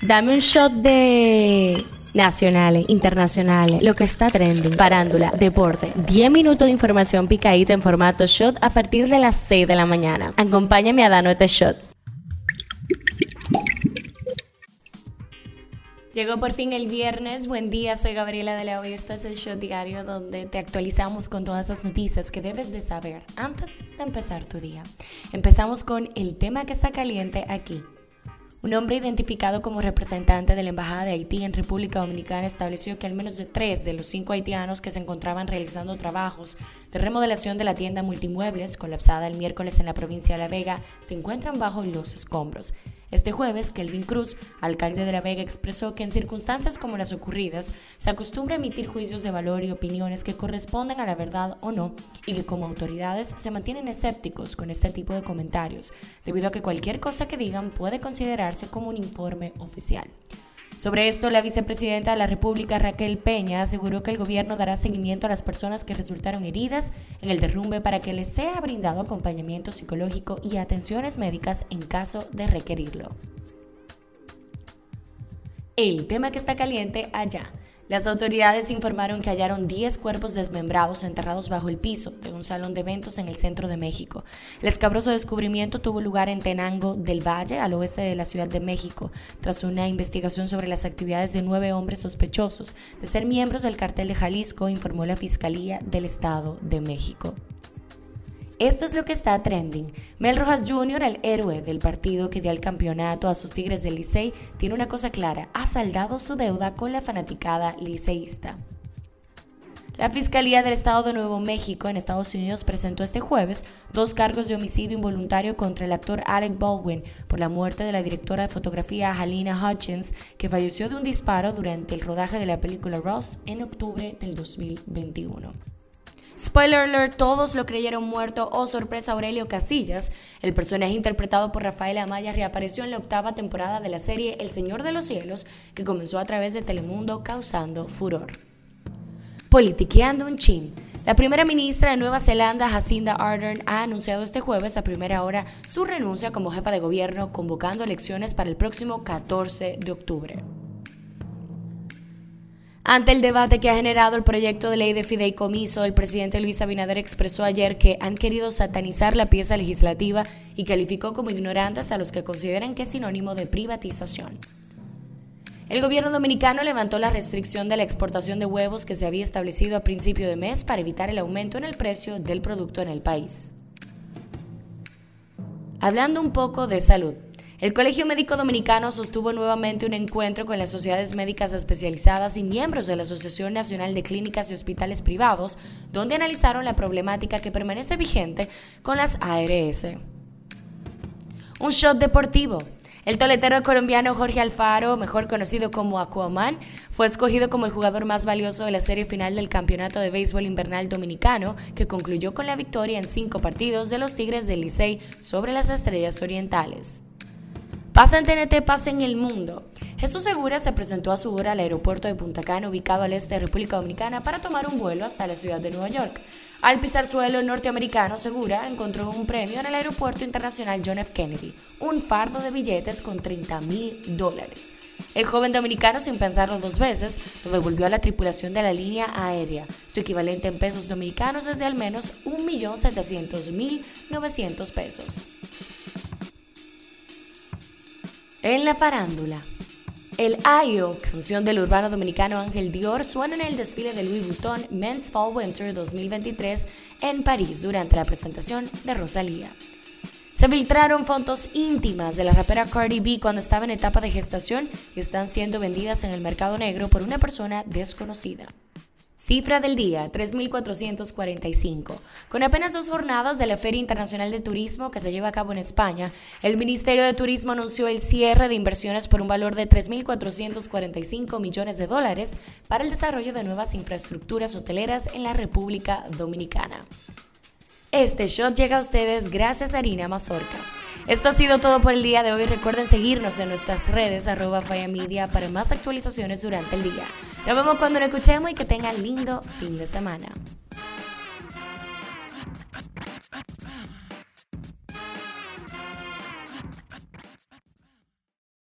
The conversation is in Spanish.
Dame un shot de nacionales, internacionales, lo que está trending, parándula, deporte. 10 minutos de información picadita en formato shot a partir de las 6 de la mañana. Acompáñame a darnos este shot. Llegó por fin el viernes. Buen día, soy Gabriela de la Hoy. Este es el Shot Diario donde te actualizamos con todas las noticias que debes de saber antes de empezar tu día. Empezamos con el tema que está caliente aquí un hombre identificado como representante de la Embajada de Haití en República Dominicana estableció que al menos de tres de los cinco haitianos que se encontraban realizando trabajos de remodelación de la tienda multimuebles colapsada el miércoles en la provincia de La Vega se encuentran bajo los escombros. Este jueves, Kelvin Cruz, alcalde de La Vega, expresó que en circunstancias como las ocurridas se acostumbra a emitir juicios de valor y opiniones que corresponden a la verdad o no y que como autoridades se mantienen escépticos con este tipo de comentarios, debido a que cualquier cosa que digan puede considerarse como un informe oficial. Sobre esto, la vicepresidenta de la República, Raquel Peña, aseguró que el gobierno dará seguimiento a las personas que resultaron heridas en el derrumbe para que les sea brindado acompañamiento psicológico y atenciones médicas en caso de requerirlo. El tema que está caliente allá. Las autoridades informaron que hallaron 10 cuerpos desmembrados enterrados bajo el piso de un salón de eventos en el centro de México. El escabroso descubrimiento tuvo lugar en Tenango del Valle, al oeste de la Ciudad de México, tras una investigación sobre las actividades de nueve hombres sospechosos de ser miembros del cartel de Jalisco, informó la Fiscalía del Estado de México. Esto es lo que está trending. Mel Rojas Jr., el héroe del partido que dio el campeonato a sus Tigres del Licey, tiene una cosa clara, ha saldado su deuda con la fanaticada liceísta. La Fiscalía del Estado de Nuevo México en Estados Unidos presentó este jueves dos cargos de homicidio involuntario contra el actor Alec Baldwin por la muerte de la directora de fotografía Halina Hutchins, que falleció de un disparo durante el rodaje de la película Ross en octubre del 2021. Spoiler alert, todos lo creyeron muerto. Oh, sorpresa, Aurelio Casillas. El personaje interpretado por Rafael Amaya reapareció en la octava temporada de la serie El Señor de los Cielos, que comenzó a través de Telemundo causando furor. Politiqueando un chin. La primera ministra de Nueva Zelanda, Jacinda Ardern, ha anunciado este jueves a primera hora su renuncia como jefa de gobierno, convocando elecciones para el próximo 14 de octubre. Ante el debate que ha generado el proyecto de ley de fideicomiso, el presidente Luis Abinader expresó ayer que han querido satanizar la pieza legislativa y calificó como ignorantes a los que consideran que es sinónimo de privatización. El gobierno dominicano levantó la restricción de la exportación de huevos que se había establecido a principio de mes para evitar el aumento en el precio del producto en el país. Hablando un poco de salud. El Colegio Médico Dominicano sostuvo nuevamente un encuentro con las sociedades médicas especializadas y miembros de la Asociación Nacional de Clínicas y Hospitales Privados, donde analizaron la problemática que permanece vigente con las ARS. Un shot deportivo. El toletero colombiano Jorge Alfaro, mejor conocido como Aquaman, fue escogido como el jugador más valioso de la serie final del Campeonato de Béisbol Invernal Dominicano, que concluyó con la victoria en cinco partidos de los Tigres del Licey sobre las Estrellas Orientales. Pasa en TNT, pasa en el mundo. Jesús Segura se presentó a su hora al aeropuerto de Punta Cana, ubicado al este de República Dominicana, para tomar un vuelo hasta la ciudad de Nueva York. Al pisar suelo norteamericano, Segura encontró un premio en el aeropuerto internacional John F. Kennedy, un fardo de billetes con 30 mil dólares. El joven dominicano, sin pensarlo dos veces, lo devolvió a la tripulación de la línea aérea. Su equivalente en pesos dominicanos es de al menos 1.700.900 pesos. En la farándula. El Ayo, canción del urbano dominicano Ángel Dior, suena en el desfile de Louis Vuitton Men's Fall Winter 2023 en París durante la presentación de Rosalía. Se filtraron fotos íntimas de la rapera Cardi B cuando estaba en etapa de gestación y están siendo vendidas en el mercado negro por una persona desconocida. Cifra del día, 3.445. Con apenas dos jornadas de la Feria Internacional de Turismo que se lleva a cabo en España, el Ministerio de Turismo anunció el cierre de inversiones por un valor de 3.445 millones de dólares para el desarrollo de nuevas infraestructuras hoteleras en la República Dominicana. Este shot llega a ustedes gracias a Harina Mazorca. Esto ha sido todo por el día de hoy. Recuerden seguirnos en nuestras redes arroba Media para más actualizaciones durante el día. Nos vemos cuando nos escuchemos y que tengan lindo fin de semana.